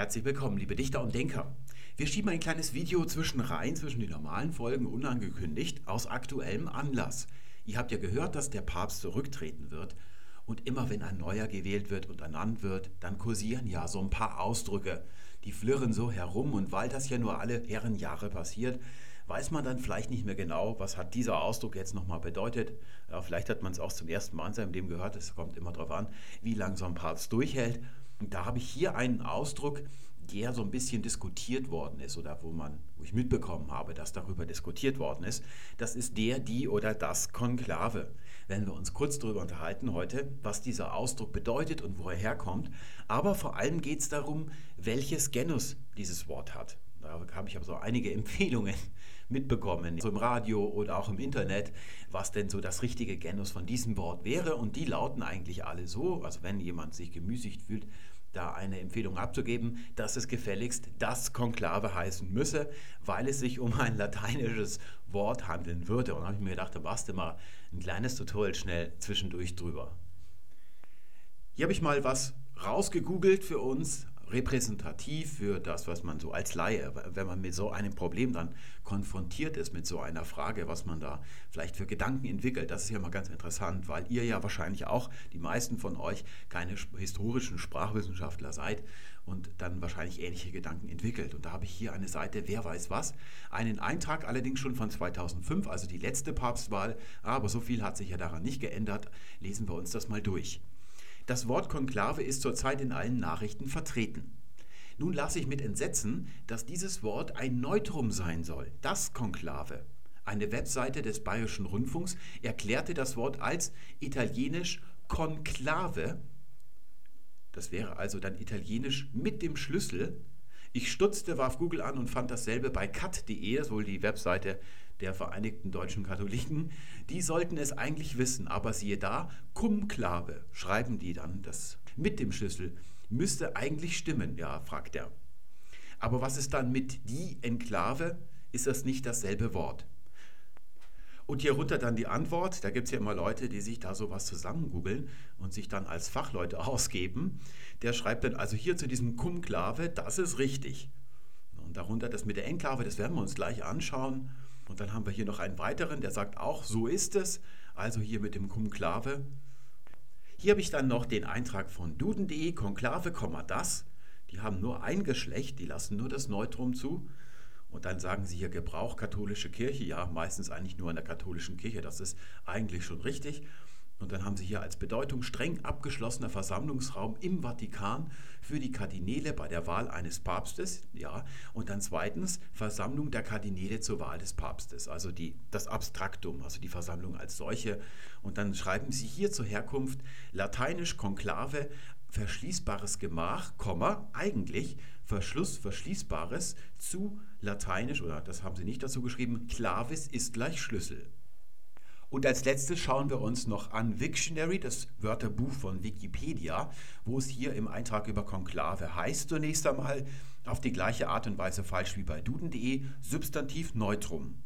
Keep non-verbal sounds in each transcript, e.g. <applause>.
Herzlich willkommen, liebe Dichter und Denker. Wir schieben ein kleines Video zwischen rein, zwischen den normalen Folgen, unangekündigt, aus aktuellem Anlass. Ihr habt ja gehört, dass der Papst zurücktreten wird. Und immer wenn ein neuer gewählt wird und ernannt wird, dann kursieren ja so ein paar Ausdrücke. Die flirren so herum und weil das ja nur alle Herrenjahre passiert, weiß man dann vielleicht nicht mehr genau, was hat dieser Ausdruck jetzt nochmal bedeutet. Ja, vielleicht hat man es auch zum ersten Mal in seinem Leben gehört, es kommt immer darauf an, wie lange so ein Papst durchhält. Da habe ich hier einen Ausdruck, der so ein bisschen diskutiert worden ist oder wo man, wo ich mitbekommen habe, dass darüber diskutiert worden ist. Das ist der, die oder das Konklave. Wenn wir uns kurz darüber unterhalten heute, was dieser Ausdruck bedeutet und wo er herkommt. Aber vor allem geht es darum, welches Genus dieses Wort hat. Da habe ich aber so einige <laughs> Empfehlungen mitbekommen, so im Radio oder auch im Internet, was denn so das richtige Genus von diesem Wort wäre. Und die lauten eigentlich alle so, also wenn jemand sich gemüßigt fühlt, da eine Empfehlung abzugeben, dass es gefälligst das Konklave heißen müsse, weil es sich um ein lateinisches Wort handeln würde. Und da habe ich mir gedacht, da machst du mal ein kleines Tutorial schnell zwischendurch drüber. Hier habe ich mal was rausgegoogelt für uns, repräsentativ für das, was man so als Laie, wenn man mit so einem Problem dann konfrontiert ist, mit so einer Frage, was man da vielleicht für Gedanken entwickelt. Das ist ja mal ganz interessant, weil ihr ja wahrscheinlich auch, die meisten von euch, keine historischen Sprachwissenschaftler seid und dann wahrscheinlich ähnliche Gedanken entwickelt. Und da habe ich hier eine Seite, wer weiß was, einen Eintrag allerdings schon von 2005, also die letzte Papstwahl, aber so viel hat sich ja daran nicht geändert. Lesen wir uns das mal durch. Das Wort Konklave ist zurzeit in allen Nachrichten vertreten. Nun las ich mit Entsetzen, dass dieses Wort ein Neutrum sein soll, das Konklave. Eine Webseite des Bayerischen Rundfunks erklärte das Wort als italienisch Konklave. Das wäre also dann italienisch mit dem Schlüssel. Ich stutzte, warf Google an und fand dasselbe bei cat.de, das ist wohl die Webseite der Vereinigten Deutschen Katholiken, die sollten es eigentlich wissen, aber siehe da, Kumklave, schreiben die dann das mit dem Schlüssel, müsste eigentlich stimmen, ja, fragt er. Aber was ist dann mit die Enklave? Ist das nicht dasselbe Wort? Und hier runter dann die Antwort. Da gibt es ja immer Leute, die sich da sowas zusammengoogeln und sich dann als Fachleute <laughs> ausgeben. Der schreibt dann also hier zu diesem Kumklave, das ist richtig. Und darunter das mit der Enklave, das werden wir uns gleich anschauen. Und dann haben wir hier noch einen weiteren, der sagt auch, so ist es. Also hier mit dem Konklave. Hier habe ich dann noch den Eintrag von duden.de, Konklave, das. Die haben nur ein Geschlecht, die lassen nur das Neutrum zu. Und dann sagen sie hier Gebrauch katholische Kirche. Ja, meistens eigentlich nur in der katholischen Kirche. Das ist eigentlich schon richtig. Und dann haben sie hier als Bedeutung streng abgeschlossener Versammlungsraum im Vatikan für die Kardinäle bei der Wahl eines Papstes. Ja. Und dann zweitens Versammlung der Kardinäle zur Wahl des Papstes, also die, das Abstraktum, also die Versammlung als solche. Und dann schreiben sie hier zur Herkunft lateinisch Konklave, verschließbares Gemach, Komma, eigentlich Verschluss, verschließbares zu lateinisch, oder das haben sie nicht dazu geschrieben, clavis ist gleich Schlüssel. Und als letztes schauen wir uns noch an Wiktionary, das Wörterbuch von Wikipedia, wo es hier im Eintrag über Konklave heißt zunächst einmal auf die gleiche Art und Weise falsch wie bei duden.de Substantiv Neutrum.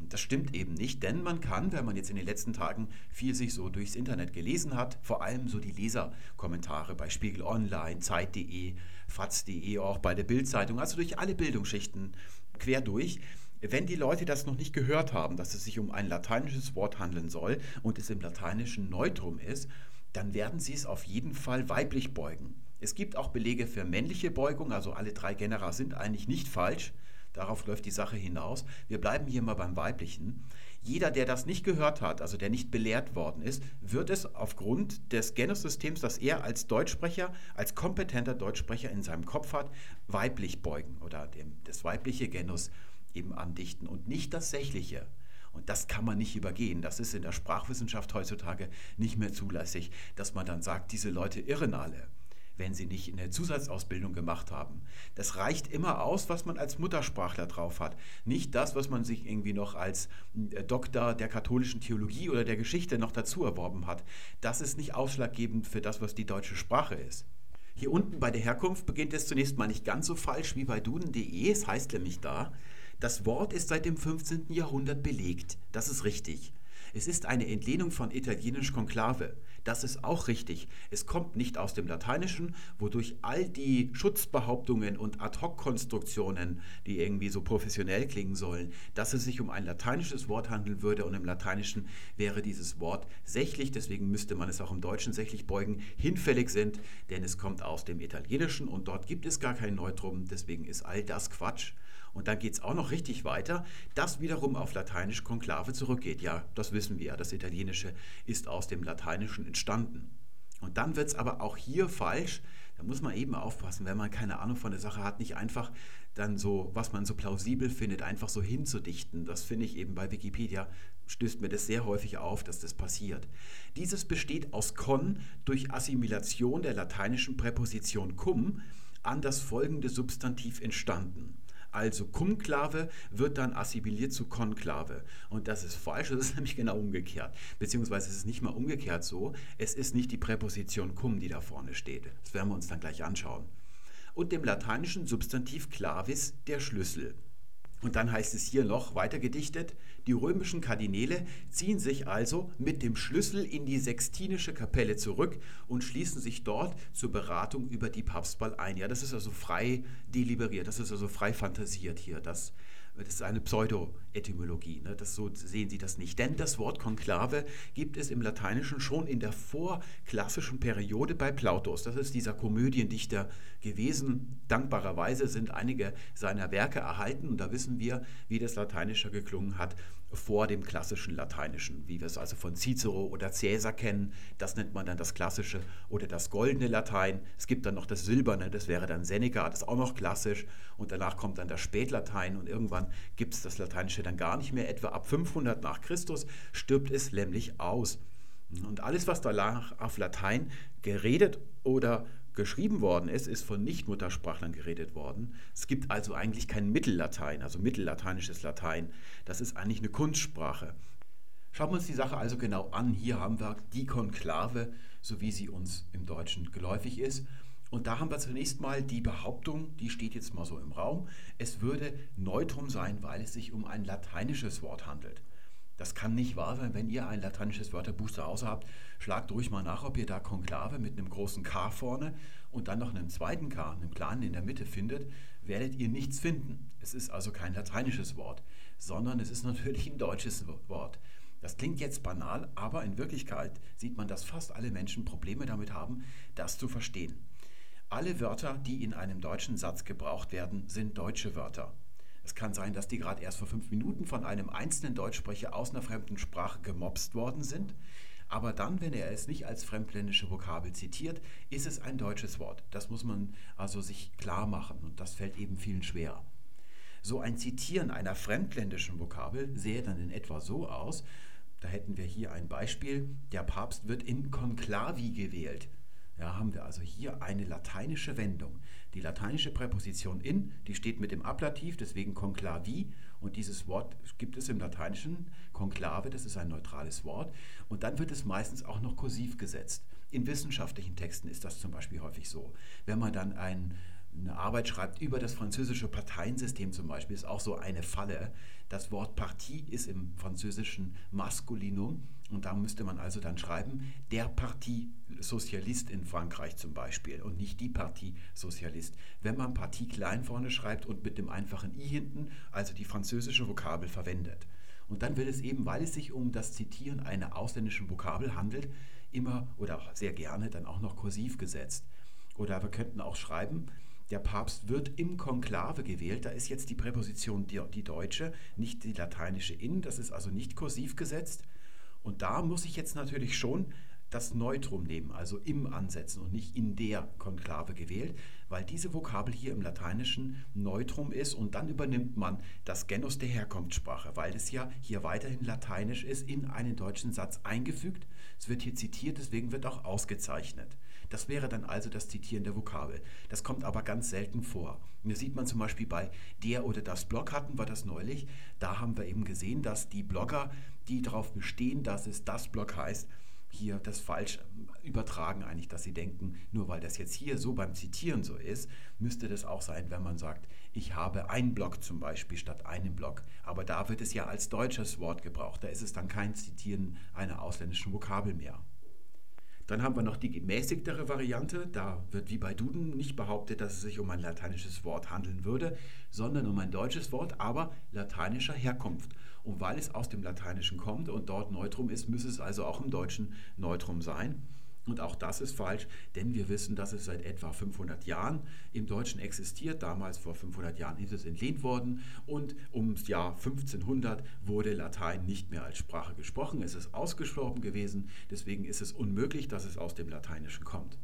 Und das stimmt eben nicht, denn man kann, wenn man jetzt in den letzten Tagen viel sich so durchs Internet gelesen hat, vor allem so die Leserkommentare bei Spiegel Online, Zeit.de, Faz.de, auch bei der Bildzeitung, also durch alle Bildungsschichten quer durch, wenn die Leute das noch nicht gehört haben, dass es sich um ein lateinisches Wort handeln soll und es im Lateinischen Neutrum ist, dann werden sie es auf jeden Fall weiblich beugen. Es gibt auch Belege für männliche Beugung, also alle drei Genera sind eigentlich nicht falsch. Darauf läuft die Sache hinaus. Wir bleiben hier mal beim weiblichen. Jeder, der das nicht gehört hat, also der nicht belehrt worden ist, wird es aufgrund des Genussystems, das er als Deutschsprecher, als kompetenter Deutschsprecher in seinem Kopf hat, weiblich beugen oder dem, das weibliche Genus eben andichten und nicht das Sächliche. Und das kann man nicht übergehen. Das ist in der Sprachwissenschaft heutzutage nicht mehr zulässig, dass man dann sagt, diese Leute irren alle, wenn sie nicht eine Zusatzausbildung gemacht haben. Das reicht immer aus, was man als Muttersprachler drauf hat. Nicht das, was man sich irgendwie noch als äh, Doktor der katholischen Theologie oder der Geschichte noch dazu erworben hat. Das ist nicht ausschlaggebend für das, was die deutsche Sprache ist. Hier unten bei der Herkunft beginnt es zunächst mal nicht ganz so falsch wie bei duden.de. Es heißt nämlich da, das Wort ist seit dem 15. Jahrhundert belegt. Das ist richtig. Es ist eine Entlehnung von italienisch Konklave. Das ist auch richtig. Es kommt nicht aus dem Lateinischen, wodurch all die Schutzbehauptungen und Ad-hoc-Konstruktionen, die irgendwie so professionell klingen sollen, dass es sich um ein lateinisches Wort handeln würde und im Lateinischen wäre dieses Wort sächlich, deswegen müsste man es auch im Deutschen sächlich beugen, hinfällig sind, denn es kommt aus dem Italienischen und dort gibt es gar kein Neutrum, deswegen ist all das Quatsch. Und dann geht es auch noch richtig weiter, das wiederum auf Lateinisch Konklave zurückgeht. Ja, das wissen wir ja, das Italienische ist aus dem Lateinischen entstanden. Und dann wird es aber auch hier falsch. Da muss man eben aufpassen, wenn man keine Ahnung von der Sache hat, nicht einfach dann so, was man so plausibel findet, einfach so hinzudichten. Das finde ich eben bei Wikipedia, stößt mir das sehr häufig auf, dass das passiert. Dieses besteht aus con durch Assimilation der lateinischen Präposition cum an das folgende Substantiv entstanden. Also Kumklave wird dann assimiliert zu Konklave. Und das ist falsch, das ist <laughs> nämlich genau umgekehrt. Beziehungsweise es ist nicht mal umgekehrt so, es ist nicht die Präposition cum, die da vorne steht. Das werden wir uns dann gleich anschauen. Und dem lateinischen Substantiv clavis der Schlüssel. Und dann heißt es hier noch weiter gedichtet, die römischen Kardinäle ziehen sich also mit dem Schlüssel in die Sextinische Kapelle zurück und schließen sich dort zur Beratung über die Papstwahl ein. Ja, das ist also frei deliberiert, das ist also frei fantasiert hier. Das das ist eine Pseudo-Etymologie. Ne? so sehen Sie das nicht. Denn das Wort Konklave gibt es im Lateinischen schon in der vorklassischen Periode bei Plautus. Das ist dieser Komödiendichter gewesen. Dankbarerweise sind einige seiner Werke erhalten und da wissen wir, wie das Lateinische geklungen hat vor dem klassischen Lateinischen, wie wir es also von Cicero oder Caesar kennen. Das nennt man dann das klassische oder das goldene Latein. Es gibt dann noch das silberne, das wäre dann Seneca, das ist auch noch klassisch. Und danach kommt dann das Spätlatein und irgendwann gibt es das Lateinische dann gar nicht mehr. Etwa ab 500 nach Christus stirbt es nämlich aus. Und alles, was danach auf Latein geredet oder geschrieben worden ist, ist von Nichtmuttersprachlern geredet worden. Es gibt also eigentlich kein Mittellatein, also mittellateinisches Latein. Das ist eigentlich eine Kunstsprache. Schauen wir uns die Sache also genau an. Hier haben wir die Konklave, so wie sie uns im Deutschen geläufig ist. Und da haben wir zunächst mal die Behauptung, die steht jetzt mal so im Raum, es würde Neutrum sein, weil es sich um ein lateinisches Wort handelt. Das kann nicht wahr sein, wenn ihr ein lateinisches Wörterbuch zu Hause habt. Schlagt ruhig mal nach, ob ihr da Konklave mit einem großen K vorne und dann noch einem zweiten K, einem kleinen in der Mitte findet, werdet ihr nichts finden. Es ist also kein lateinisches Wort, sondern es ist natürlich ein deutsches Wort. Das klingt jetzt banal, aber in Wirklichkeit sieht man, dass fast alle Menschen Probleme damit haben, das zu verstehen. Alle Wörter, die in einem deutschen Satz gebraucht werden, sind deutsche Wörter. Es kann sein, dass die gerade erst vor fünf Minuten von einem einzelnen Deutschsprecher aus einer fremden Sprache gemobst worden sind. Aber dann, wenn er es nicht als fremdländische Vokabel zitiert, ist es ein deutsches Wort. Das muss man also sich klar machen und das fällt eben vielen schwer. So ein Zitieren einer fremdländischen Vokabel sähe dann in etwa so aus, da hätten wir hier ein Beispiel, der Papst wird in Conclavi gewählt. Ja, haben wir also hier eine lateinische Wendung. Die lateinische Präposition in, die steht mit dem Ablativ, deswegen conclavi. Und dieses Wort gibt es im Lateinischen, conclave, das ist ein neutrales Wort. Und dann wird es meistens auch noch kursiv gesetzt. In wissenschaftlichen Texten ist das zum Beispiel häufig so. Wenn man dann ein, eine Arbeit schreibt über das französische Parteiensystem zum Beispiel, ist auch so eine Falle. Das Wort Partie ist im französischen Maskulinum und da müsste man also dann schreiben, der Parti Sozialist in Frankreich zum Beispiel und nicht die Parti Sozialist. Wenn man Partie klein vorne schreibt und mit dem einfachen i hinten, also die französische Vokabel verwendet. Und dann wird es eben, weil es sich um das Zitieren einer ausländischen Vokabel handelt, immer oder sehr gerne dann auch noch kursiv gesetzt. Oder wir könnten auch schreiben, der Papst wird im Konklave gewählt. Da ist jetzt die Präposition die, die deutsche, nicht die lateinische in. Das ist also nicht kursiv gesetzt. Und da muss ich jetzt natürlich schon das Neutrum nehmen, also im ansetzen und nicht in der Konklave gewählt, weil diese Vokabel hier im Lateinischen Neutrum ist und dann übernimmt man das Genus der Herkunftssprache, weil es ja hier weiterhin lateinisch ist, in einen deutschen Satz eingefügt. Es wird hier zitiert, deswegen wird auch ausgezeichnet. Das wäre dann also das Zitieren der Vokabel. Das kommt aber ganz selten vor. Und das sieht man zum Beispiel bei der oder das Blog hatten wir das neulich. Da haben wir eben gesehen, dass die Blogger, die darauf bestehen, dass es das Blog heißt, hier das falsch übertragen eigentlich, dass sie denken, nur weil das jetzt hier so beim Zitieren so ist, müsste das auch sein, wenn man sagt, ich habe ein Block zum Beispiel statt einem Block. Aber da wird es ja als deutsches Wort gebraucht. Da ist es dann kein Zitieren einer ausländischen Vokabel mehr. Dann haben wir noch die gemäßigtere Variante. Da wird wie bei Duden nicht behauptet, dass es sich um ein lateinisches Wort handeln würde, sondern um ein deutsches Wort, aber lateinischer Herkunft. Und weil es aus dem Lateinischen kommt und dort Neutrum ist, müsse es also auch im Deutschen Neutrum sein. Und auch das ist falsch, denn wir wissen, dass es seit etwa 500 Jahren im Deutschen existiert. Damals vor 500 Jahren ist es entlehnt worden und ums Jahr 1500 wurde Latein nicht mehr als Sprache gesprochen. Es ist ausgestorben gewesen, deswegen ist es unmöglich, dass es aus dem Lateinischen kommt.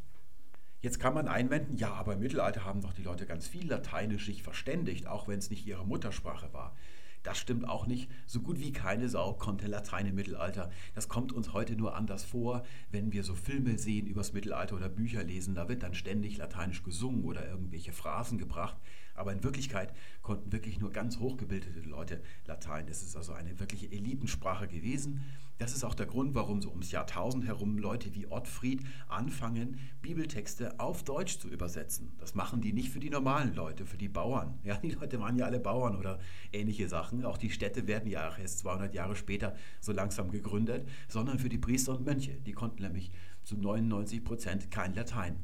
Jetzt kann man einwenden, ja, aber im Mittelalter haben doch die Leute ganz viel Lateinisch sich verständigt, auch wenn es nicht ihre Muttersprache war. Das stimmt auch nicht. So gut wie keine Sau konnte Latein im Mittelalter. Das kommt uns heute nur anders vor, wenn wir so Filme sehen übers Mittelalter oder Bücher lesen. Da wird dann ständig Lateinisch gesungen oder irgendwelche Phrasen gebracht. Aber in Wirklichkeit konnten wirklich nur ganz hochgebildete Leute Latein. Das ist also eine wirkliche Elitensprache gewesen. Das ist auch der Grund, warum so ums Jahrtausend herum Leute wie Ottfried anfangen, Bibeltexte auf Deutsch zu übersetzen. Das machen die nicht für die normalen Leute, für die Bauern. Ja, die Leute waren ja alle Bauern oder ähnliche Sachen. Auch die Städte werden ja auch erst 200 Jahre später so langsam gegründet, sondern für die Priester und Mönche. Die konnten nämlich zu 99 Prozent kein Latein.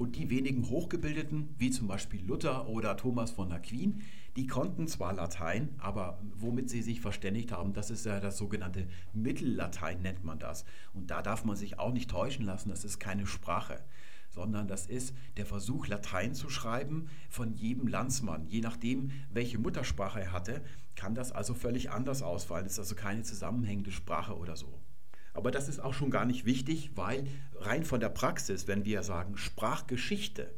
Und die wenigen Hochgebildeten, wie zum Beispiel Luther oder Thomas von Aquin, die konnten zwar Latein, aber womit sie sich verständigt haben, das ist ja das sogenannte Mittellatein, nennt man das. Und da darf man sich auch nicht täuschen lassen, das ist keine Sprache sondern das ist der Versuch, Latein zu schreiben von jedem Landsmann. Je nachdem, welche Muttersprache er hatte, kann das also völlig anders ausfallen. Es ist also keine zusammenhängende Sprache oder so. Aber das ist auch schon gar nicht wichtig, weil rein von der Praxis, wenn wir sagen Sprachgeschichte,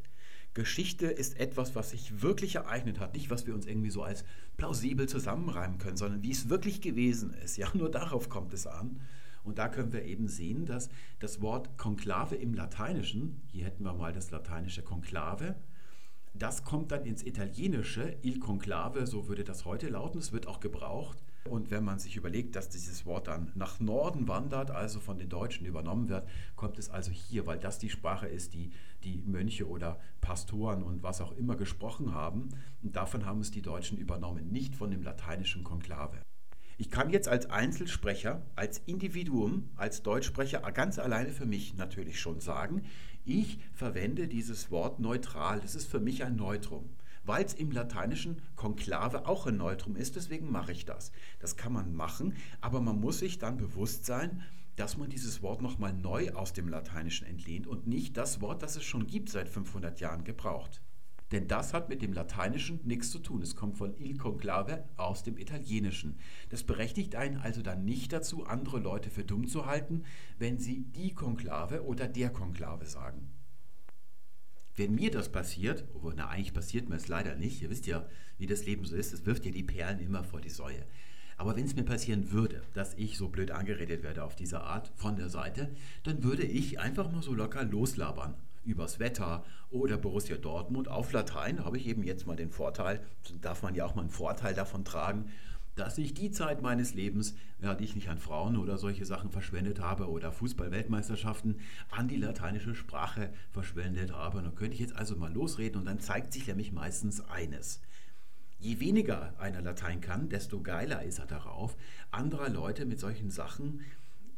Geschichte ist etwas, was sich wirklich ereignet hat, nicht was wir uns irgendwie so als plausibel zusammenreimen können, sondern wie es wirklich gewesen ist. Ja, nur darauf kommt es an. Und da können wir eben sehen, dass das Wort Konklave im Lateinischen, hier hätten wir mal das lateinische Konklave, das kommt dann ins Italienische, il conclave, so würde das heute lauten, es wird auch gebraucht und wenn man sich überlegt, dass dieses Wort dann nach Norden wandert, also von den Deutschen übernommen wird, kommt es also hier, weil das die Sprache ist, die die Mönche oder Pastoren und was auch immer gesprochen haben. Und davon haben es die Deutschen übernommen, nicht von dem lateinischen Konklave. Ich kann jetzt als Einzelsprecher, als Individuum, als Deutschsprecher ganz alleine für mich natürlich schon sagen, ich verwende dieses Wort neutral. Das ist für mich ein Neutrum weil es im lateinischen Konklave auch ein Neutrum ist. Deswegen mache ich das. Das kann man machen, aber man muss sich dann bewusst sein, dass man dieses Wort nochmal neu aus dem Lateinischen entlehnt und nicht das Wort, das es schon gibt seit 500 Jahren, gebraucht. Denn das hat mit dem Lateinischen nichts zu tun. Es kommt von il conclave aus dem Italienischen. Das berechtigt einen also dann nicht dazu, andere Leute für dumm zu halten, wenn sie die Konklave oder der Konklave sagen. Wenn mir das passiert, obwohl, na, eigentlich passiert mir es leider nicht, ihr wisst ja, wie das Leben so ist, es wirft ja die Perlen immer vor die Säue. Aber wenn es mir passieren würde, dass ich so blöd angeredet werde auf diese Art von der Seite, dann würde ich einfach mal so locker loslabern übers Wetter oder Borussia Dortmund auf Latein. habe ich eben jetzt mal den Vorteil, darf man ja auch mal einen Vorteil davon tragen, dass ich die Zeit meines Lebens, ja, die ich nicht an Frauen oder solche Sachen verschwendet habe oder Fußball-Weltmeisterschaften, an die lateinische Sprache verschwendet habe. Und dann könnte ich jetzt also mal losreden und dann zeigt sich nämlich meistens eines. Je weniger einer Latein kann, desto geiler ist er darauf, anderer Leute mit solchen Sachen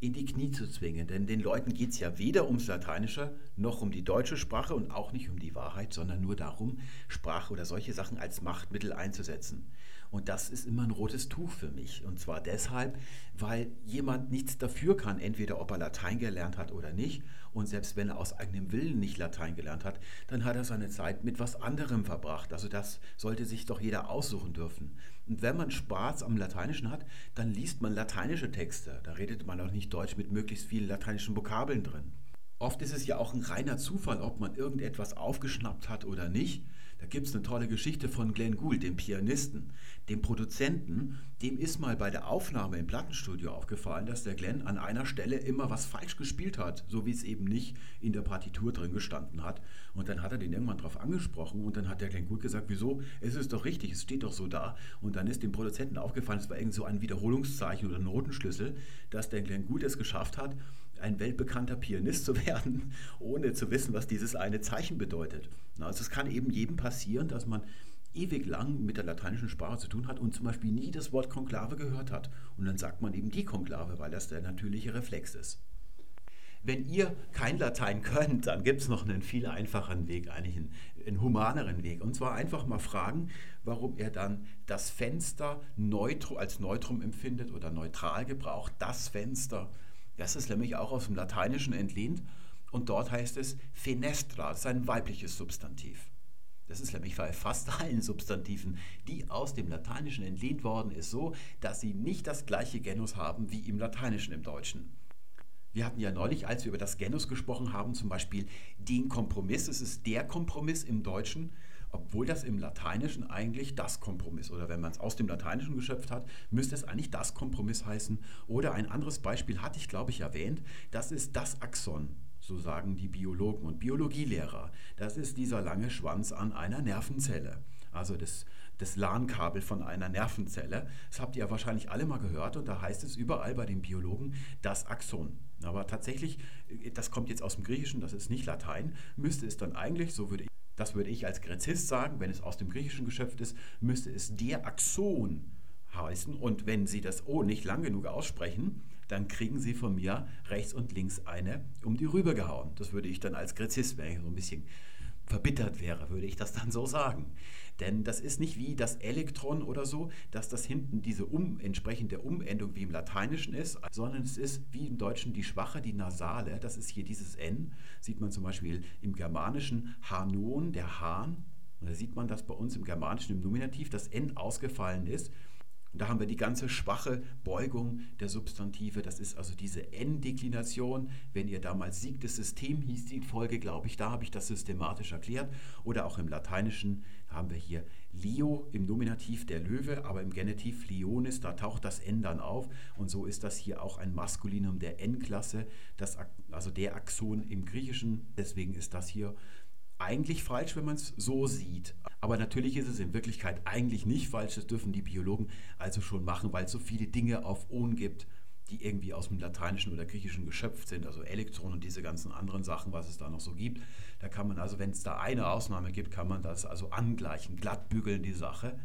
in die Knie zu zwingen. Denn den Leuten geht es ja weder ums Lateinische noch um die deutsche Sprache und auch nicht um die Wahrheit, sondern nur darum, Sprache oder solche Sachen als Machtmittel einzusetzen. Und das ist immer ein rotes Tuch für mich. Und zwar deshalb, weil jemand nichts dafür kann, entweder ob er Latein gelernt hat oder nicht. Und selbst wenn er aus eigenem Willen nicht Latein gelernt hat, dann hat er seine Zeit mit was anderem verbracht. Also das sollte sich doch jeder aussuchen dürfen. Und wenn man Spaß am Lateinischen hat, dann liest man lateinische Texte. Da redet man auch nicht Deutsch mit möglichst vielen lateinischen Vokabeln drin. Oft ist es ja auch ein reiner Zufall, ob man irgendetwas aufgeschnappt hat oder nicht. Da gibt es eine tolle Geschichte von Glenn Gould, dem Pianisten, dem Produzenten. Dem ist mal bei der Aufnahme im Plattenstudio aufgefallen, dass der Glenn an einer Stelle immer was falsch gespielt hat, so wie es eben nicht in der Partitur drin gestanden hat. Und dann hat er den irgendwann darauf angesprochen und dann hat der Glenn Gould gesagt, wieso? Es ist doch richtig, es steht doch so da. Und dann ist dem Produzenten aufgefallen, es war irgend so ein Wiederholungszeichen oder Notenschlüssel, dass der Glenn Gould es geschafft hat, ein weltbekannter Pianist zu <laughs> werden, ohne zu wissen, was dieses eine Zeichen bedeutet. Also es kann eben jedem passieren, dass man ewig lang mit der lateinischen Sprache zu tun hat und zum Beispiel nie das Wort Konklave gehört hat. Und dann sagt man eben die Konklave, weil das der natürliche Reflex ist. Wenn ihr kein Latein könnt, dann gibt es noch einen viel einfacheren Weg, eigentlich einen, einen, humaneren Weg. Und zwar einfach mal fragen, warum er dann das Fenster neutro, als Neutrum empfindet oder neutral gebraucht. Das Fenster. Das ist nämlich auch aus dem Lateinischen entlehnt. Und dort heißt es Fenestra, das ist ein weibliches Substantiv. Das ist nämlich bei fast allen Substantiven, die aus dem Lateinischen entlehnt worden ist, so, dass sie nicht das gleiche Genus haben wie im Lateinischen im Deutschen. Wir hatten ja neulich, als wir über das Genus gesprochen haben, zum Beispiel den Kompromiss. Es ist der Kompromiss im Deutschen, obwohl das im Lateinischen eigentlich das Kompromiss oder wenn man es aus dem Lateinischen geschöpft hat, müsste es eigentlich das Kompromiss heißen. Oder ein anderes Beispiel hatte ich, glaube ich, erwähnt. Das ist das Axon, so sagen die Biologen und Biologielehrer. Das ist dieser lange Schwanz an einer Nervenzelle. Also das das LAN-Kabel von einer Nervenzelle. Das habt ihr ja wahrscheinlich alle mal gehört und da heißt es überall bei den Biologen das Axon. Aber tatsächlich, das kommt jetzt aus dem Griechischen, das ist nicht Latein, müsste es dann eigentlich, so würde ich, das würde ich als Gräzist sagen, wenn es aus dem Griechischen geschöpft ist, müsste es der Axon heißen. Und wenn Sie das O nicht lang genug aussprechen, dann kriegen Sie von mir rechts und links eine um die Rübe gehauen. Das würde ich dann als Gräzist, wenn ich so ein bisschen verbittert wäre, würde ich das dann so sagen. Denn das ist nicht wie das Elektron oder so, dass das hinten diese um, entsprechende Umendung wie im Lateinischen ist, sondern es ist wie im Deutschen die schwache, die nasale. Das ist hier dieses N. Sieht man zum Beispiel im Germanischen Hanon, der Hahn. Da sieht man, dass bei uns im Germanischen im Nominativ das N ausgefallen ist. Und da haben wir die ganze schwache Beugung der Substantive. Das ist also diese N-Deklination. Wenn ihr damals siegtes System hieß die Folge, glaube ich, da habe ich das systematisch erklärt. Oder auch im Lateinischen haben wir hier Leo im Nominativ der Löwe, aber im Genitiv Leonis, da taucht das N dann auf. Und so ist das hier auch ein Maskulinum der N-Klasse, also der Axon im Griechischen. Deswegen ist das hier eigentlich falsch, wenn man es so sieht. Aber natürlich ist es in Wirklichkeit eigentlich nicht falsch. Das dürfen die Biologen also schon machen, weil es so viele Dinge auf Ohn gibt, die irgendwie aus dem Lateinischen oder Griechischen geschöpft sind, also Elektronen und diese ganzen anderen Sachen, was es da noch so gibt. Da kann man also, wenn es da eine Ausnahme gibt, kann man das also angleichen, glatt bügeln die Sache.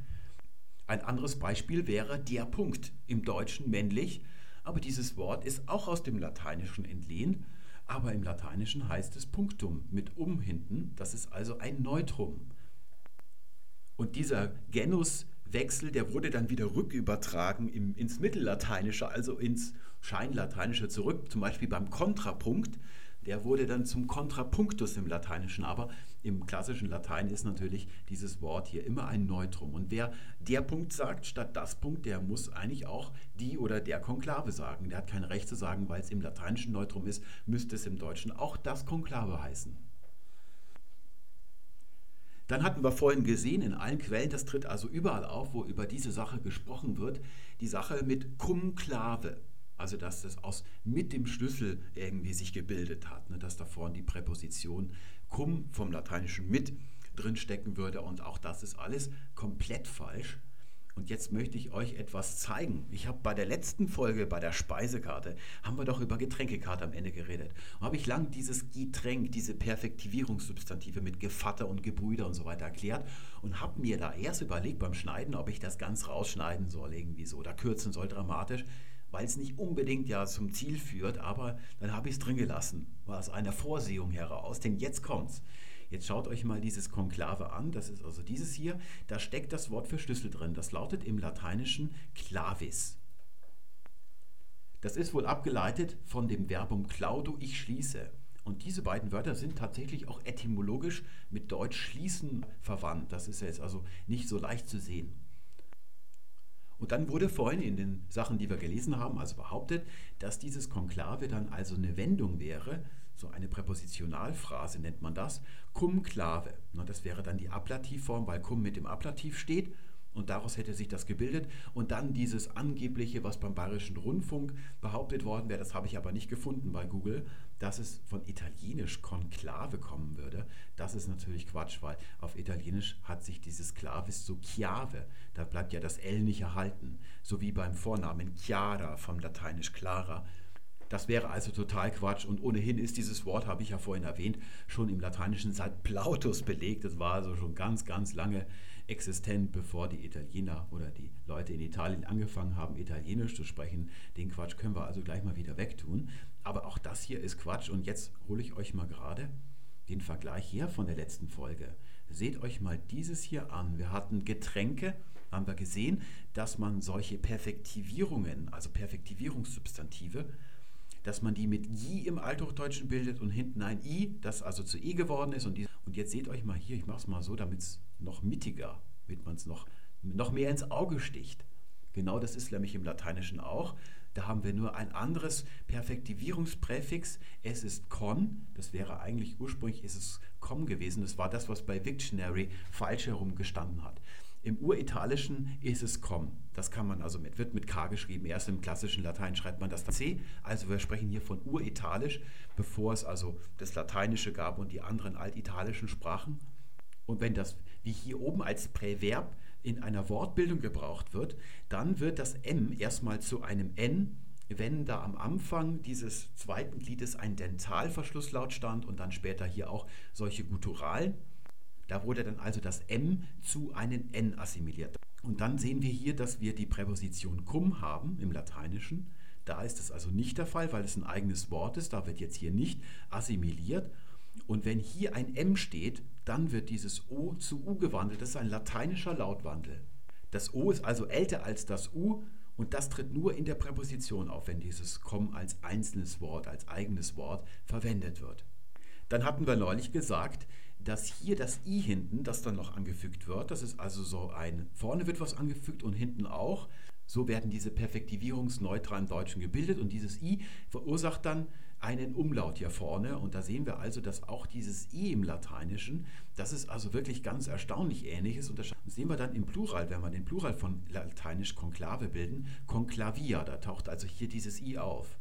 Ein anderes Beispiel wäre der Punkt im Deutschen männlich, aber dieses Wort ist auch aus dem Lateinischen entlehnt aber im Lateinischen heißt es Punktum mit um hinten, das ist also ein Neutrum. Und dieser Genuswechsel, der wurde dann wieder rückübertragen im, ins Mittellateinische, also ins Scheinlateinische zurück, zum Beispiel beim Kontrapunkt der wurde dann zum Kontrapunktus im Lateinischen. Aber im klassischen Latein ist natürlich dieses Wort hier immer ein Neutrum. Und wer der Punkt sagt statt das Punkt, der muss eigentlich auch die oder der Konklave sagen. Der hat kein Recht zu sagen, weil es im Lateinischen Neutrum ist, müsste es im Deutschen auch das Konklave heißen. Dann hatten wir vorhin gesehen, in allen Quellen, das tritt also überall auf, wo über diese Sache gesprochen wird, die Sache mit Kumklave. Also dass das aus mit dem Schlüssel irgendwie sich gebildet hat, ne, dass da vorne die Präposition cum vom lateinischen mit drin stecken würde und auch das ist alles komplett falsch. Und jetzt möchte ich euch etwas zeigen. Ich habe bei der letzten Folge, bei der Speisekarte, haben wir doch über Getränkekarte am Ende geredet. Und habe ich lang dieses Getränk, diese Perfektivierungssubstantive mit Gevatter und Gebrüder und so weiter erklärt und habe mir da erst überlegt beim Schneiden, ob ich das ganz rausschneiden soll, irgendwie so, oder kürzen soll dramatisch weil es nicht unbedingt ja zum Ziel führt, aber dann habe ich es drin gelassen, war aus einer Vorsehung heraus, denn jetzt kommt's. Jetzt schaut euch mal dieses Konklave an, das ist also dieses hier, da steckt das Wort für Schlüssel drin. Das lautet im Lateinischen clavis. Das ist wohl abgeleitet von dem Verbum claudo, ich schließe. Und diese beiden Wörter sind tatsächlich auch etymologisch mit Deutsch schließen verwandt. Das ist jetzt also nicht so leicht zu sehen. Und dann wurde vorhin in den Sachen, die wir gelesen haben, also behauptet, dass dieses Konklave dann also eine Wendung wäre, so eine Präpositionalphrase nennt man das, cum clave. Das wäre dann die Ablativform, weil cum mit dem Ablativ steht und daraus hätte sich das gebildet. Und dann dieses angebliche, was beim Bayerischen Rundfunk behauptet worden wäre, das habe ich aber nicht gefunden bei Google, dass es von Italienisch Konklave kommen würde. Das ist natürlich Quatsch, weil auf Italienisch hat sich dieses Clavis so Chiave, da bleibt ja das L nicht erhalten. So wie beim Vornamen Chiara vom Lateinisch Clara. Das wäre also total Quatsch. Und ohnehin ist dieses Wort, habe ich ja vorhin erwähnt, schon im Lateinischen seit Plautus belegt. Das war also schon ganz, ganz lange existent, bevor die Italiener oder die Leute in Italien angefangen haben, Italienisch zu sprechen. Den Quatsch können wir also gleich mal wieder wegtun. Aber auch das hier ist Quatsch. Und jetzt hole ich euch mal gerade den Vergleich her von der letzten Folge. Seht euch mal dieses hier an. Wir hatten Getränke, haben wir gesehen, dass man solche Perfektivierungen, also Perfektivierungssubstantive, dass man die mit i im Althochdeutschen bildet und hinten ein i, das also zu i geworden ist. Und, die, und jetzt seht euch mal hier, ich mache es mal so, damit es noch mittiger, damit man es noch, noch mehr ins Auge sticht. Genau das ist nämlich im Lateinischen auch. Da haben wir nur ein anderes Perfektivierungspräfix. Es ist con. Das wäre eigentlich ursprünglich ist es com gewesen. Das war das, was bei Victionary falsch herum gestanden hat. Im Uritalischen ist es com. Das kann man also mit, wird mit K geschrieben. Erst im klassischen Latein schreibt man das C. Also wir sprechen hier von Uritalisch, bevor es also das Lateinische gab und die anderen altitalischen Sprachen. Und wenn das wie hier oben als Präverb in einer Wortbildung gebraucht wird, dann wird das M erstmal zu einem N, wenn da am Anfang dieses zweiten Gliedes ein Dentalverschlusslaut stand und dann später hier auch solche Gutturalen. Da wurde dann also das M zu einem N assimiliert. Und dann sehen wir hier, dass wir die Präposition cum haben im Lateinischen. Da ist das also nicht der Fall, weil es ein eigenes Wort ist. Da wird jetzt hier nicht assimiliert. Und wenn hier ein M steht, dann wird dieses O zu U gewandelt. Das ist ein lateinischer Lautwandel. Das O ist also älter als das U und das tritt nur in der Präposition auf, wenn dieses komm als einzelnes Wort, als eigenes Wort verwendet wird. Dann hatten wir neulich gesagt, dass hier das i hinten, das dann noch angefügt wird, das ist also so ein, vorne wird was angefügt und hinten auch. So werden diese perfektivierungsneutralen Deutschen gebildet und dieses i verursacht dann einen Umlaut hier vorne. Und da sehen wir also, dass auch dieses i im Lateinischen, das ist also wirklich ganz erstaunlich ähnliches. Und das sehen wir dann im Plural, wenn wir den Plural von Lateinisch Konklave bilden, Conclavia, da taucht also hier dieses i auf.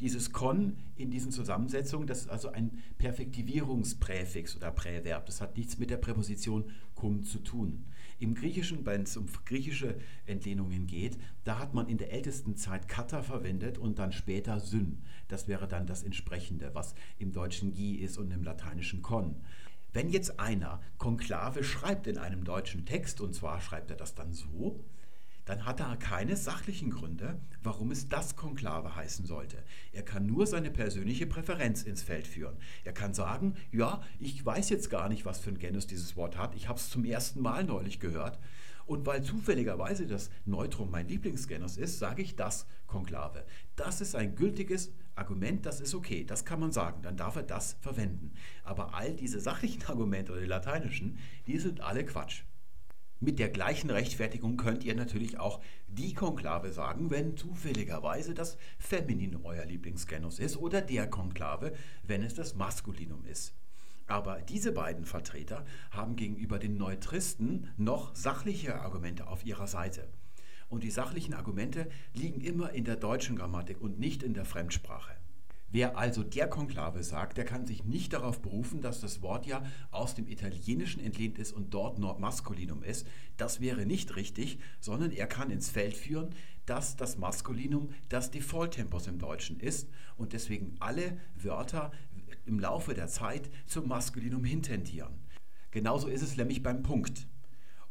Dieses con in diesen Zusammensetzungen, das ist also ein Perfektivierungspräfix oder Präverb. Das hat nichts mit der Präposition cum zu tun. Im Griechischen, wenn es um griechische Entlehnungen geht, da hat man in der ältesten Zeit kata verwendet und dann später syn. Das wäre dann das entsprechende, was im Deutschen gi ist und im Lateinischen con. Wenn jetzt einer Konklave schreibt in einem deutschen Text, und zwar schreibt er das dann so, dann hat er keine sachlichen Gründe, warum es das Konklave heißen sollte. Er kann nur seine persönliche Präferenz ins Feld führen. Er kann sagen, ja, ich weiß jetzt gar nicht, was für ein Genus dieses Wort hat. Ich habe es zum ersten Mal neulich gehört. Und weil zufälligerweise das Neutrum mein Lieblingsgenus ist, sage ich das Konklave. Das ist ein gültiges Argument, das ist okay, das kann man sagen, dann darf er das verwenden. Aber all diese sachlichen <laughs> Argumente oder die lateinischen, die sind alle Quatsch. Mit der gleichen Rechtfertigung könnt ihr natürlich auch die Konklave sagen, wenn zufälligerweise das Femininum euer Lieblingsgenus ist oder der Konklave, wenn es das Maskulinum ist. Aber diese beiden Vertreter haben gegenüber den Neutristen noch sachliche Argumente auf ihrer Seite. Und die sachlichen Argumente liegen immer in der deutschen Grammatik und nicht in der Fremdsprache. Wer also der Konklave sagt, der kann sich nicht darauf berufen, dass das Wort ja aus dem Italienischen entlehnt ist und dort Maskulinum ist. Das wäre nicht richtig, sondern er kann ins Feld führen, dass das Maskulinum das Default-Tempus im Deutschen ist und deswegen alle Wörter im Laufe der Zeit zum Maskulinum hintendieren. Genauso ist es nämlich beim Punkt.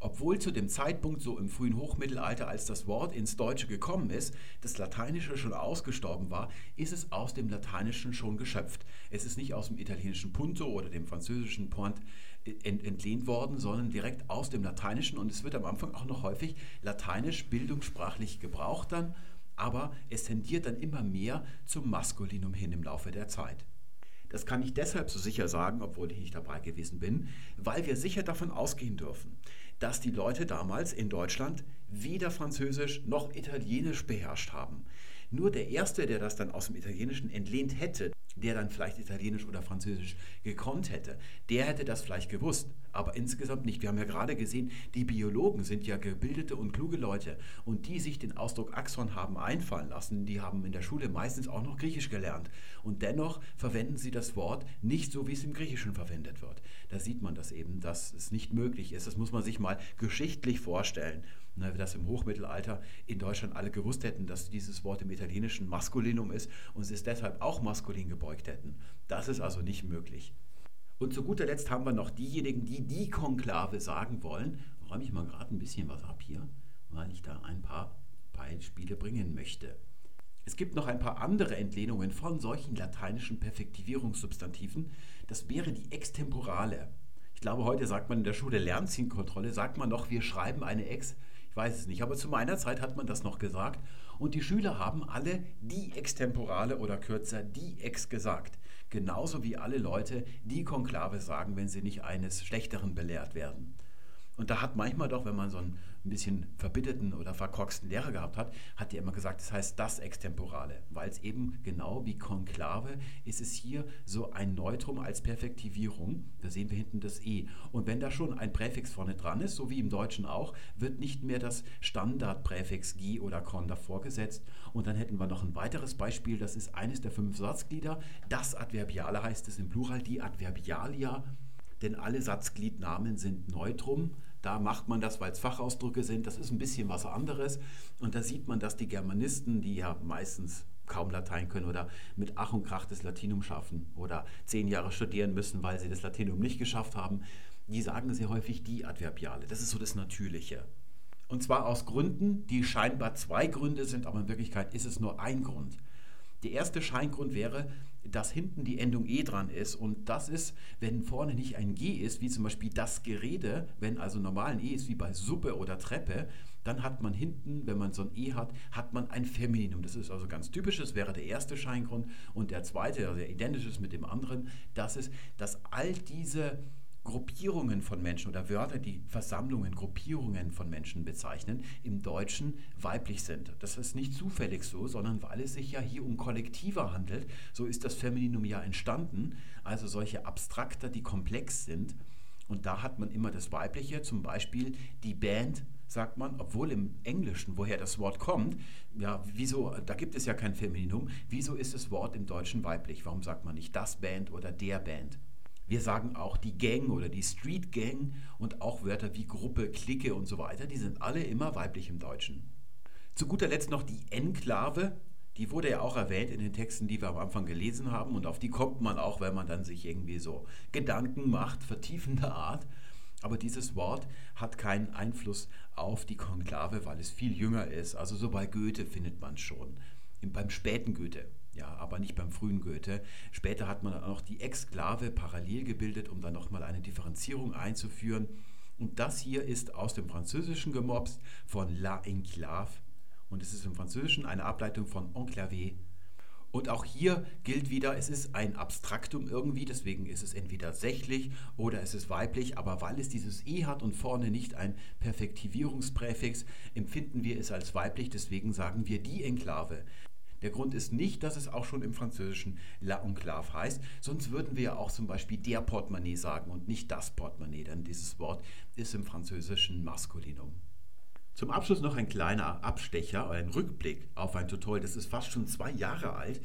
Obwohl zu dem Zeitpunkt so im frühen Hochmittelalter, als das Wort ins Deutsche gekommen ist, das Lateinische schon ausgestorben war, ist es aus dem Lateinischen schon geschöpft. Es ist nicht aus dem italienischen Punto oder dem französischen Point entlehnt worden, sondern direkt aus dem Lateinischen und es wird am Anfang auch noch häufig lateinisch bildungssprachlich gebraucht dann, aber es tendiert dann immer mehr zum Maskulinum hin im Laufe der Zeit. Das kann ich deshalb so sicher sagen, obwohl ich nicht dabei gewesen bin, weil wir sicher davon ausgehen dürfen, dass die Leute damals in Deutschland weder Französisch noch Italienisch beherrscht haben. Nur der Erste, der das dann aus dem Italienischen entlehnt hätte, der dann vielleicht Italienisch oder Französisch gekonnt hätte, der hätte das vielleicht gewusst, aber insgesamt nicht. Wir haben ja gerade gesehen, die Biologen sind ja gebildete und kluge Leute und die sich den Ausdruck Axon haben einfallen lassen, die haben in der Schule meistens auch noch Griechisch gelernt und dennoch verwenden sie das Wort nicht so, wie es im Griechischen verwendet wird. Da sieht man das eben, dass es nicht möglich ist. Das muss man sich mal geschichtlich vorstellen ne, dass im Hochmittelalter in Deutschland alle gewusst hätten, dass dieses Wort im Italienischen Maskulinum ist und sie es deshalb auch maskulin gebeugt hätten. Das ist also nicht möglich. Und zu guter Letzt haben wir noch diejenigen, die die Konklave sagen wollen. Räume ich mal gerade ein bisschen was ab hier, weil ich da ein paar Beispiele bringen möchte. Es gibt noch ein paar andere Entlehnungen von solchen lateinischen Perfektivierungssubstantiven. Das wäre die Extemporale. Ich glaube, heute sagt man in der Schule Lernzielkontrolle, sagt man noch, wir schreiben eine Ex ich weiß es nicht, aber zu meiner Zeit hat man das noch gesagt. Und die Schüler haben alle die Extemporale oder kürzer die Ex gesagt. Genauso wie alle Leute die Konklave sagen, wenn sie nicht eines Schlechteren belehrt werden. Und da hat manchmal doch, wenn man so einen ein bisschen verbitterten oder verkorksten Lehrer gehabt hat, hat er immer gesagt, das heißt das Extemporale, weil es eben genau wie Konklave ist es hier so ein Neutrum als Perfektivierung. Da sehen wir hinten das E. Und wenn da schon ein Präfix vorne dran ist, so wie im Deutschen auch, wird nicht mehr das Standardpräfix gi oder kon davor gesetzt. Und dann hätten wir noch ein weiteres Beispiel, das ist eines der fünf Satzglieder. Das Adverbiale heißt es im Plural, die Adverbialia, denn alle Satzgliednamen sind Neutrum. Da macht man das, weil es Fachausdrücke sind. Das ist ein bisschen was anderes. Und da sieht man, dass die Germanisten, die ja meistens kaum Latein können oder mit Ach und Krach das Latinum schaffen oder zehn Jahre studieren müssen, weil sie das Latinum nicht geschafft haben, die sagen sehr häufig die Adverbiale. Das ist so das Natürliche. Und zwar aus Gründen, die scheinbar zwei Gründe sind, aber in Wirklichkeit ist es nur ein Grund. Der erste Scheingrund wäre, dass hinten die Endung E dran ist. Und das ist, wenn vorne nicht ein G ist, wie zum Beispiel das Gerede, wenn also normal ein E ist wie bei Suppe oder Treppe, dann hat man hinten, wenn man so ein E hat, hat man ein Femininum. Das ist also ganz typisch, das wäre der erste Scheingrund. Und der zweite, also der identisch ist mit dem anderen, das ist, dass all diese Gruppierungen von Menschen oder Wörter, die Versammlungen, Gruppierungen von Menschen bezeichnen, im Deutschen weiblich sind. Das ist nicht zufällig so, sondern weil es sich ja hier um Kollektive handelt. So ist das Femininum ja entstanden. Also solche Abstrakter, die komplex sind. Und da hat man immer das Weibliche, zum Beispiel die Band, sagt man, obwohl im Englischen, woher das Wort kommt, ja, wieso, da gibt es ja kein Femininum, wieso ist das Wort im Deutschen weiblich? Warum sagt man nicht das Band oder der Band? Wir sagen auch die Gang oder die Street Gang und auch Wörter wie Gruppe, Clique und so weiter, die sind alle immer weiblich im Deutschen. Zu guter Letzt noch die Enklave. Die wurde ja auch erwähnt in den Texten, die wir am Anfang gelesen haben und auf die kommt man auch, wenn man dann sich irgendwie so Gedanken macht, vertiefender Art. Aber dieses Wort hat keinen Einfluss auf die Konklave, weil es viel jünger ist. Also so bei Goethe findet man es schon. Beim späten Goethe ja, aber nicht beim frühen Goethe. Später hat man auch die Exklave parallel gebildet, um dann nochmal eine Differenzierung einzuführen. Und das hier ist aus dem Französischen gemobst von La Enclave. Und es ist im Französischen eine Ableitung von Enclavé. Und auch hier gilt wieder, es ist ein Abstraktum irgendwie, deswegen ist es entweder sächlich oder es ist weiblich, aber weil es dieses E hat und vorne nicht ein Perfektivierungspräfix, empfinden wir es als weiblich, deswegen sagen wir die Enklave. Der Grund ist nicht, dass es auch schon im Französischen La Enclave heißt, sonst würden wir ja auch zum Beispiel der Portemonnaie sagen und nicht das Portemonnaie, denn dieses Wort ist im Französischen Maskulinum. Zum Abschluss noch ein kleiner Abstecher, ein Rückblick auf ein Tutorial, das ist fast schon zwei Jahre alt,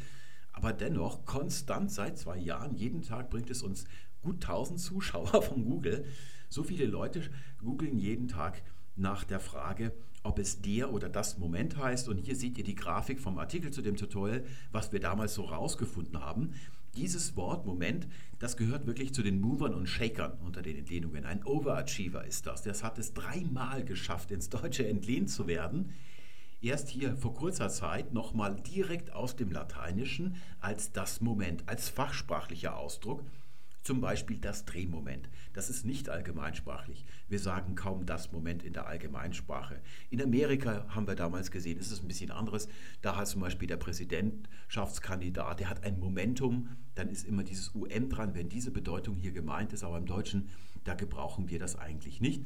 aber dennoch konstant seit zwei Jahren, jeden Tag bringt es uns gut 1000 Zuschauer von Google. So viele Leute googeln jeden Tag nach der Frage, ob es der oder das Moment heißt. Und hier seht ihr die Grafik vom Artikel zu dem Tutorial, was wir damals so rausgefunden haben. Dieses Wort Moment, das gehört wirklich zu den Movern und Shakern unter den Entlehnungen. Ein Overachiever ist das. Das hat es dreimal geschafft, ins Deutsche entlehnt zu werden. Erst hier vor kurzer Zeit nochmal direkt aus dem Lateinischen als das Moment, als fachsprachlicher Ausdruck. Zum Beispiel das Drehmoment. Das ist nicht allgemeinsprachlich. Wir sagen kaum das Moment in der Allgemeinsprache. In Amerika haben wir damals gesehen, ist es ein bisschen anderes. Da hat zum Beispiel der Präsidentschaftskandidat, der hat ein Momentum, dann ist immer dieses UM dran, wenn diese Bedeutung hier gemeint ist, aber im Deutschen, da gebrauchen wir das eigentlich nicht.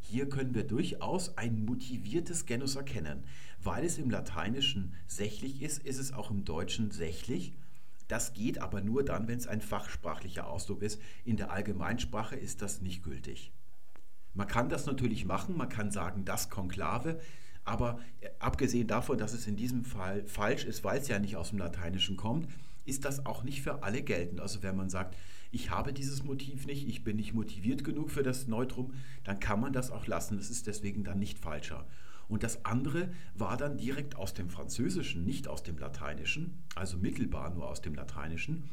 Hier können wir durchaus ein motiviertes Genus erkennen. Weil es im Lateinischen sächlich ist, ist es auch im Deutschen sächlich Das geht aber nur dann, wenn es ein fachsprachlicher Ausdruck ist. In der Allgemeinsprache ist das nicht gültig. Man kann das natürlich machen, man kann sagen, das Konklave, aber äh, abgesehen davon, dass es in diesem Fall falsch ist, weil es ja nicht aus dem Lateinischen kommt, ist das auch nicht für alle geltend. Also wenn man sagt, ich habe dieses Motiv nicht, ich bin nicht motiviert genug für das Neutrum, dann kann man das auch lassen. Es ist deswegen dann nicht falscher. Und das andere war dann direkt aus dem Französischen, nicht aus dem Lateinischen, also mittelbar nur aus dem Lateinischen.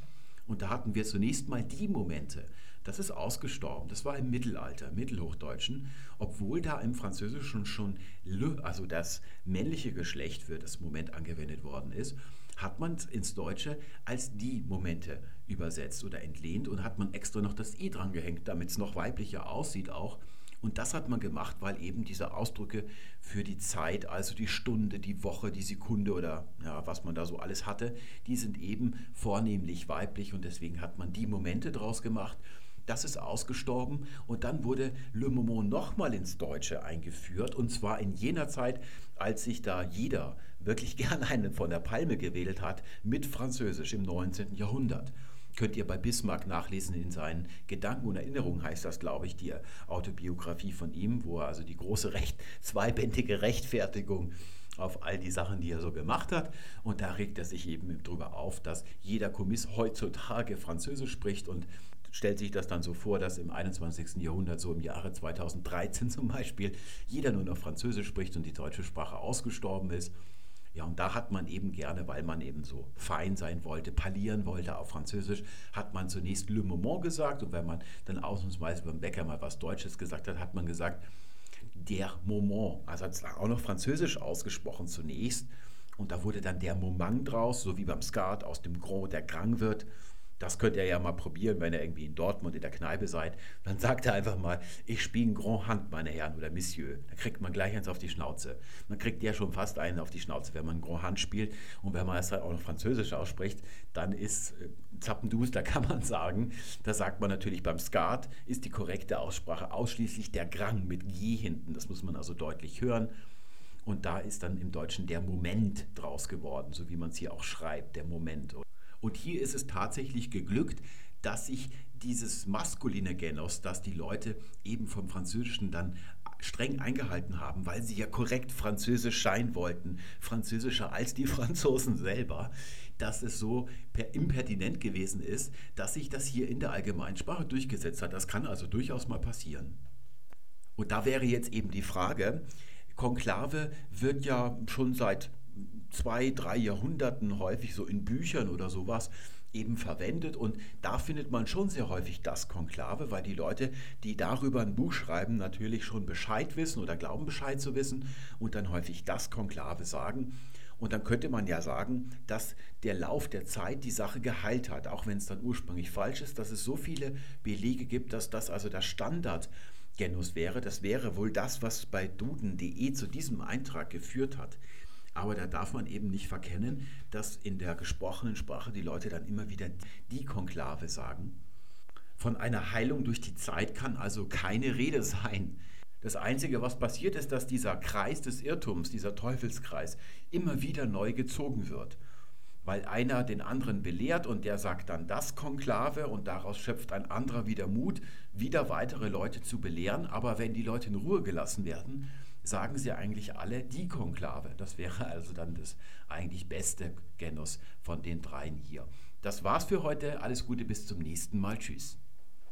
Und da hatten wir zunächst mal die Momente. Das ist ausgestorben. Das war im Mittelalter, im Mittelhochdeutschen, obwohl da im Französischen schon le, also das männliche Geschlecht für das Moment angewendet worden ist hat man ins Deutsche als die Momente übersetzt oder entlehnt und hat man extra noch das i dran gehängt, damit es noch weiblicher aussieht auch. Und das hat man gemacht, weil eben diese Ausdrücke für die Zeit, also die Stunde, die Woche, die Sekunde oder ja, was man da so alles hatte, die sind eben vornehmlich weiblich und deswegen hat man die Momente draus gemacht. Das ist ausgestorben und dann wurde Le Moment nochmal ins Deutsche eingeführt und zwar in jener Zeit, als sich da jeder wirklich <laughs> gern einen von der Palme gewählt hat mit Französisch im 19. Jahrhundert. Könnt ihr bei Bismarck nachlesen in seinen Gedanken und Erinnerungen, heißt das, glaube ich, die Autobiografie von ihm, wo er also die große Recht, zweibändige Rechtfertigung auf all die Sachen, die er so gemacht hat. Und da regt er sich eben darüber auf, dass jeder Kommiss heutzutage Französisch spricht und stellt sich das dann so vor, dass im 21. Jahrhundert, so im Jahre 2013 zum Beispiel, jeder nur noch Französisch spricht und die deutsche Sprache ausgestorben ist. Ja, und da hat man eben gerne, weil man eben so fein sein wollte, parlieren wollte auf Französisch, hat man zunächst Le Moment gesagt. Und wenn man dann ausnahmsweise beim Bäcker mal was Deutsches gesagt hat, hat man gesagt, der Moment. Also hat es auch noch Französisch ausgesprochen zunächst. Und da wurde dann der Moment draus, so wie beim Skat aus dem Grand der Grand wird. Das könnt ihr ja mal probieren, wenn ihr irgendwie in Dortmund in der Kneipe seid. Dann sagt er einfach mal, ich spiele Grand Hand, meine Herren oder Monsieur. Da kriegt man gleich eins auf die Schnauze. Man kriegt ja schon fast einen auf die Schnauze, wenn man Grand Hand spielt. Und wenn man es halt auch noch Französisch ausspricht, dann ist äh, Zappendus, <laughs> da kann man sagen. Da sagt man natürlich beim Skat, ist die korrekte Aussprache ausschließlich der Grang mit G hinten. Das muss man also deutlich hören. Und da ist dann im Deutschen der Moment draus geworden, so wie man es hier auch schreibt, der Moment. Und hier ist es tatsächlich geglückt, dass sich dieses maskuline Genos, das die Leute eben vom Französischen dann streng eingehalten haben, weil sie ja korrekt Französisch sein wollten, französischer als die <laughs> Franzosen selber, dass es so impertinent gewesen ist, dass sich das hier in der Allgemeinsprache durchgesetzt hat. Das kann also durchaus mal passieren. Und da wäre jetzt eben die Frage, Konklave wird ja schon seit zwei, drei Jahrhunderten häufig so in Büchern oder sowas eben verwendet und da findet man schon sehr häufig das Konklave, weil die Leute, die darüber ein Buch schreiben, natürlich schon Bescheid wissen oder glauben Bescheid zu wissen und dann häufig das Konklave sagen. Und dann könnte man ja sagen, dass der Lauf der Zeit die Sache geheilt hat, auch wenn es dann ursprünglich falsch ist, dass es so viele Belege gibt, dass das also der Standardgenus wäre. Das wäre wohl das, was bei duden.de zu diesem Eintrag geführt hat. Aber da darf man eben nicht verkennen, dass in der gesprochenen Sprache die Leute dann immer wieder die Konklave sagen. Von einer Heilung durch die Zeit kann also keine Rede sein. Das Einzige, was passiert, ist, dass dieser Kreis des Irrtums, dieser Teufelskreis, immer wieder neu gezogen wird. Weil einer den anderen belehrt und der sagt dann das Konklave und daraus schöpft ein anderer wieder Mut, wieder weitere Leute zu belehren. Aber wenn die Leute in Ruhe gelassen werden, sagen sie eigentlich alle die Konklave. Das wäre also dann das eigentlich beste Genus von den dreien hier. Das war's für heute. Alles Gute bis zum nächsten Mal. Tschüss.